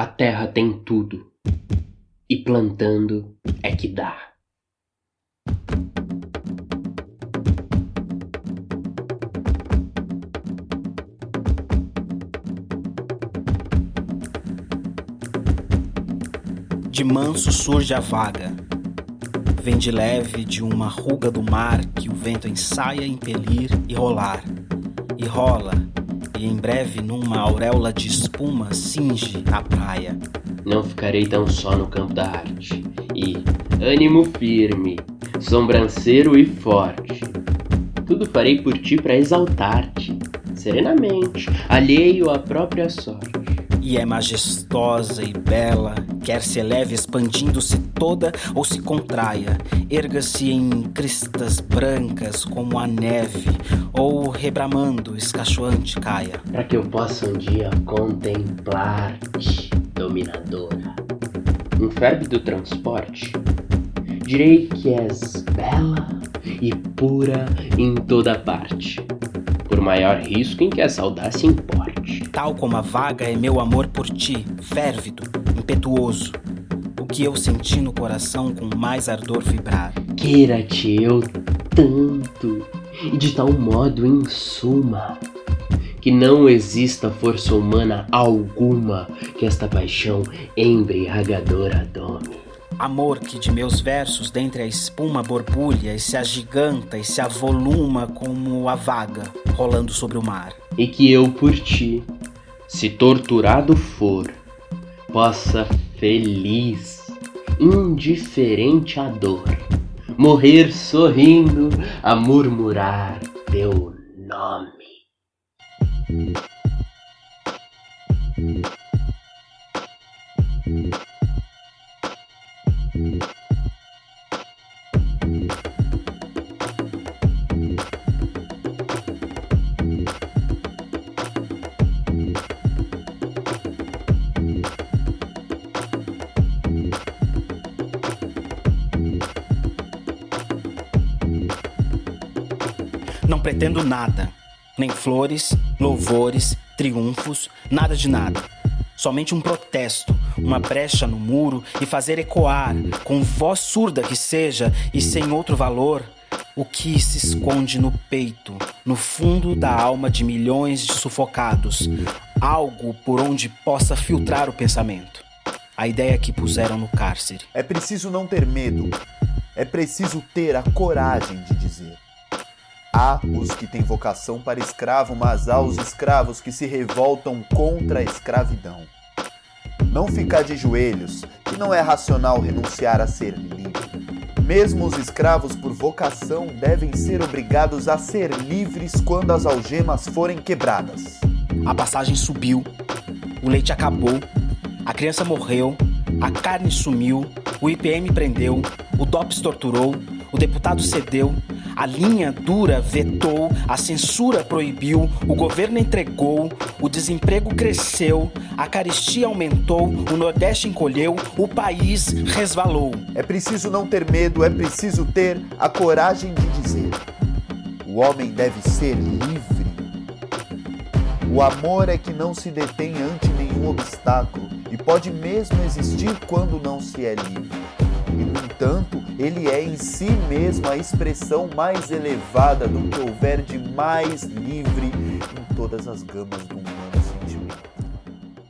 A terra tem tudo. E plantando é que dá. De manso surge a vaga. Vem de leve de uma ruga do mar que o vento ensaia impelir e rolar. E rola, e em breve numa auréola de espuma cinge a praia. Não ficarei tão só no campo da arte. E ânimo firme, sobranceiro e forte. Tudo farei por ti para exaltar-te, serenamente, alheio à própria sorte. E é majestosa e bela, quer se eleve expandindo-se toda ou se contraia, erga-se em cristas brancas como a neve, ou rebramando, escachoante caia. Para que eu possa um dia contemplar-te, dominadora. Um do transporte, direi que és bela e pura em toda parte, por maior risco em que a saudade se importe. Tal como a vaga é meu amor por ti, férvido, impetuoso, o que eu senti no coração com mais ardor vibrar. Queira-te eu tanto, e de tal modo em suma, que não exista força humana alguma que esta paixão embriagadora dome. Amor que de meus versos dentre a espuma borbulha e se agiganta e se avoluma como a vaga rolando sobre o mar. E que eu por ti, se torturado for, possa feliz, indiferente à dor, morrer sorrindo a murmurar teu nome. Pretendo nada, nem flores, louvores, triunfos, nada de nada. Somente um protesto, uma brecha no muro e fazer ecoar, com voz surda que seja e sem outro valor, o que se esconde no peito, no fundo da alma de milhões de sufocados, algo por onde possa filtrar o pensamento. A ideia que puseram no cárcere. É preciso não ter medo, é preciso ter a coragem de dizer. Há os que têm vocação para escravo, mas há os escravos que se revoltam contra a escravidão. Não ficar de joelhos, que não é racional renunciar a ser livre. Mesmo os escravos por vocação devem ser obrigados a ser livres quando as algemas forem quebradas. A passagem subiu, o leite acabou, a criança morreu, a carne sumiu, o IPM prendeu, o DOPS torturou, o deputado cedeu, a linha dura vetou, a censura proibiu, o governo entregou, o desemprego cresceu, a caristia aumentou, o Nordeste encolheu, o país resvalou. É preciso não ter medo, é preciso ter a coragem de dizer: o homem deve ser livre. O amor é que não se detém ante nenhum obstáculo e pode mesmo existir quando não se é livre. E, no entanto, ele é em si mesmo a expressão mais elevada do que houver de mais livre em todas as gamas do humano sentimento.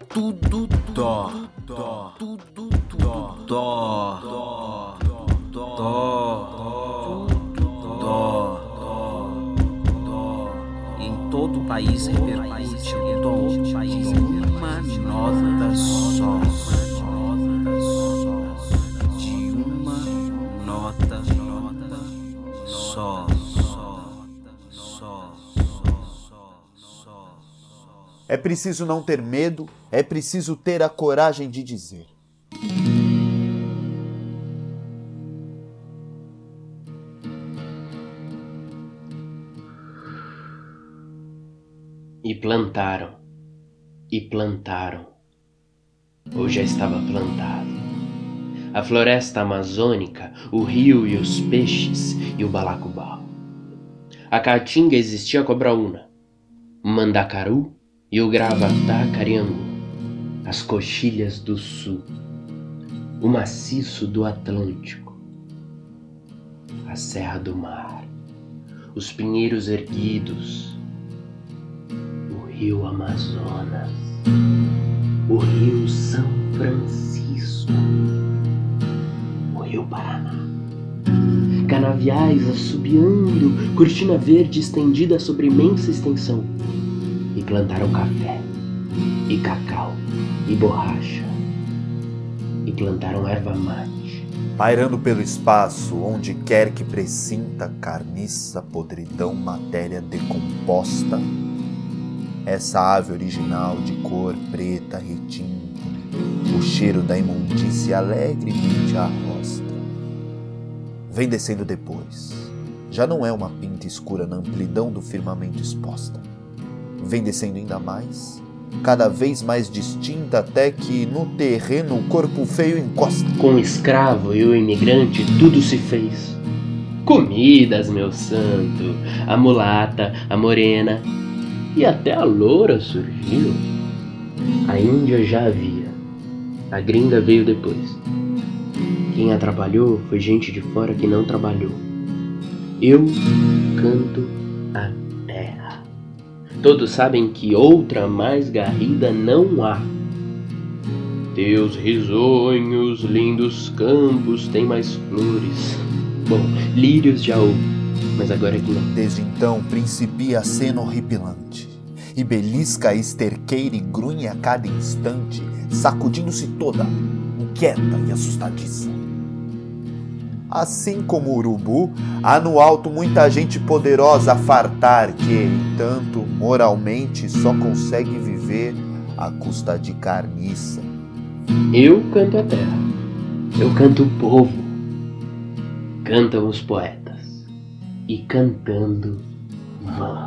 Tudo dó, dó, tudo dó, dó, dó, dó, dó, dó. Em todo o país repercute o dó preciso não ter medo, é preciso ter a coragem de dizer. E plantaram, e plantaram, ou já estava plantado. A floresta amazônica, o rio e os peixes e o balacubau. A caatinga existia cobraúna, mandacaru e o gravatá cariangu. as coxilhas do sul, o maciço do Atlântico, a Serra do Mar, os pinheiros erguidos, o Rio Amazonas, o Rio São Francisco, o Rio Paraná. Canaviais assobiando, cortina verde estendida sobre imensa extensão. Plantaram café, e cacau, e borracha. E plantaram erva mate. Pairando pelo espaço, onde quer que presinta carniça, podridão, matéria decomposta, essa ave original de cor preta retinta, o cheiro da imundícia alegremente arrosta. Vem descendo depois. Já não é uma pinta escura na amplidão do firmamento exposta. Vem descendo ainda mais, cada vez mais distinta até que no terreno o corpo feio encosta. Com o escravo e o imigrante tudo se fez. Comidas, meu santo, a mulata, a morena, e até a loura surgiu. A Índia já havia, a gringa veio depois. Quem atrapalhou foi gente de fora que não trabalhou. Eu canto a. Todos sabem que outra mais garrida não há. Teus risonhos, lindos campos têm mais flores. Bom, lírios já houve mas agora é que não. Desde então principia a cena horripilante. E belisca esterqueira e grunhe a cada instante, sacudindo-se toda, inquieta e assustadiça. Assim como o urubu, há no alto muita gente poderosa a fartar que, entanto, moralmente só consegue viver à custa de carniça. Eu canto a terra, eu canto o povo, cantam os poetas e cantando vão.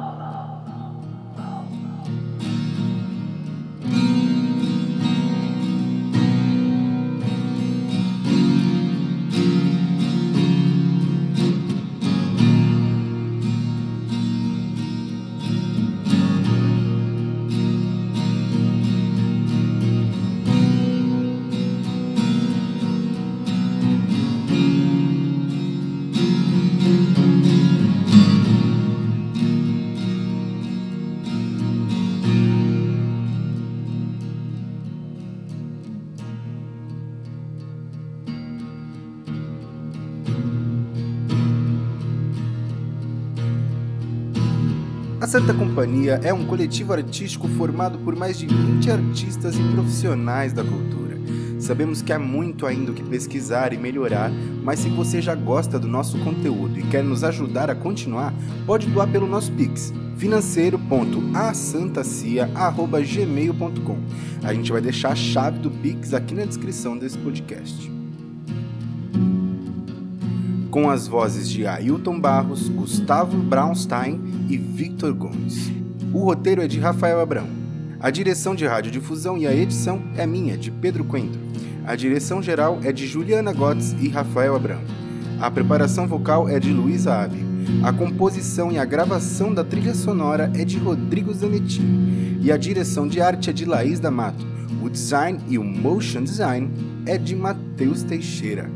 Santa Companhia é um coletivo artístico formado por mais de 20 artistas e profissionais da cultura. Sabemos que há muito ainda o que pesquisar e melhorar, mas se você já gosta do nosso conteúdo e quer nos ajudar a continuar, pode doar pelo nosso Pix financeiro.asantacia.gmail.com. A gente vai deixar a chave do Pix aqui na descrição desse podcast com as vozes de Ailton Barros, Gustavo Braunstein e Victor Gomes. O roteiro é de Rafael Abrão. A direção de radiodifusão e a edição é minha, de Pedro Coentro. A direção geral é de Juliana Gotts e Rafael Abrão. A preparação vocal é de Luísa Abe. A composição e a gravação da trilha sonora é de Rodrigo Zanettini. E a direção de arte é de Laís D'Amato. O design e o motion design é de Matheus Teixeira.